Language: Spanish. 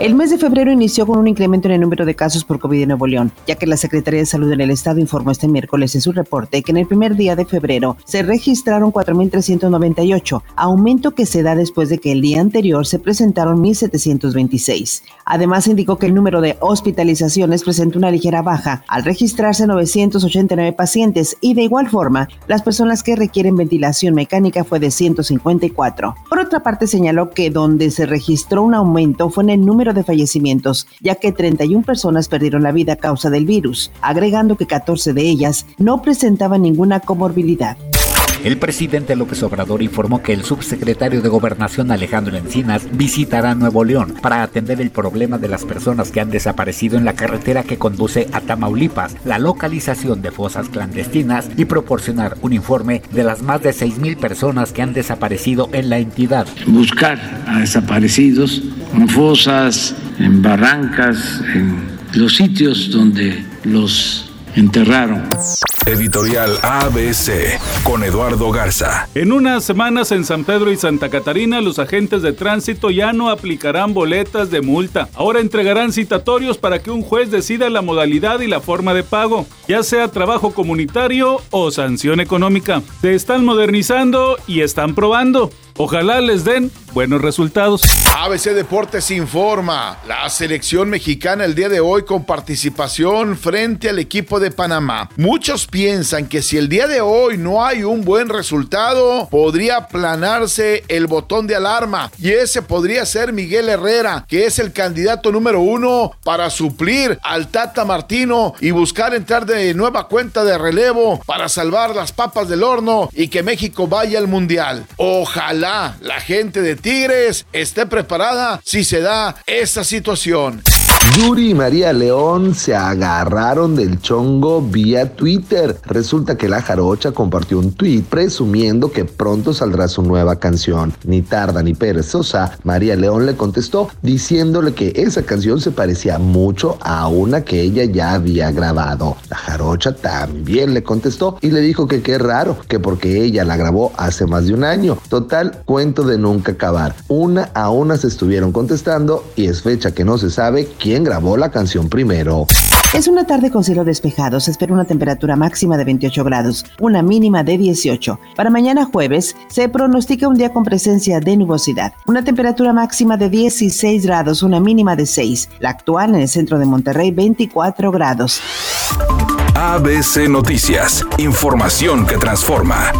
El mes de febrero inició con un incremento en el número de casos por COVID en Nuevo León, ya que la Secretaría de Salud en el Estado informó este miércoles en su reporte que en el primer día de febrero se registraron 4.398, aumento que se da después de que el día anterior se presentaron 1.726. Además, indicó que el número de hospitalizaciones presentó una ligera baja al registrarse 989 pacientes y de igual forma, las personas que requieren ventilación mecánica fue de 154. Por otra parte, señaló que donde se registró un aumento fue en el número de fallecimientos, ya que 31 personas perdieron la vida a causa del virus, agregando que 14 de ellas no presentaban ninguna comorbilidad. El presidente López Obrador informó que el subsecretario de Gobernación Alejandro Encinas visitará Nuevo León para atender el problema de las personas que han desaparecido en la carretera que conduce a Tamaulipas, la localización de fosas clandestinas y proporcionar un informe de las más de 6.000 personas que han desaparecido en la entidad. Buscar a desaparecidos en fosas, en barrancas, en los sitios donde los enterraron. Editorial ABC con Eduardo Garza. En unas semanas en San Pedro y Santa Catarina los agentes de tránsito ya no aplicarán boletas de multa. Ahora entregarán citatorios para que un juez decida la modalidad y la forma de pago, ya sea trabajo comunitario o sanción económica. Se están modernizando y están probando. Ojalá les den buenos resultados. ABC Deportes informa. La selección mexicana el día de hoy con participación frente al equipo de Panamá. Muchos piensan que si el día de hoy no hay un buen resultado, podría aplanarse el botón de alarma. Y ese podría ser Miguel Herrera, que es el candidato número uno para suplir al Tata Martino y buscar entrar de nueva cuenta de relevo para salvar las papas del horno y que México vaya al Mundial. Ojalá la gente de Tigres esté preparada si se da esa situación. Yuri y María León se agarraron del chongo vía Twitter. Resulta que la jarocha compartió un tweet presumiendo que pronto saldrá su nueva canción. Ni tarda ni perezosa, María León le contestó diciéndole que esa canción se parecía mucho a una que ella ya había grabado. La jarocha también le contestó y le dijo que qué raro, que porque ella la grabó hace más de un año. Total, cuento de nunca acabar. Una a una se estuvieron contestando y es fecha que no se sabe quién grabó la canción primero. Es una tarde con cielo despejado. Se espera una temperatura máxima de 28 grados, una mínima de 18. Para mañana jueves se pronostica un día con presencia de nubosidad. Una temperatura máxima de 16 grados, una mínima de 6. La actual en el centro de Monterrey, 24 grados. ABC Noticias. Información que transforma.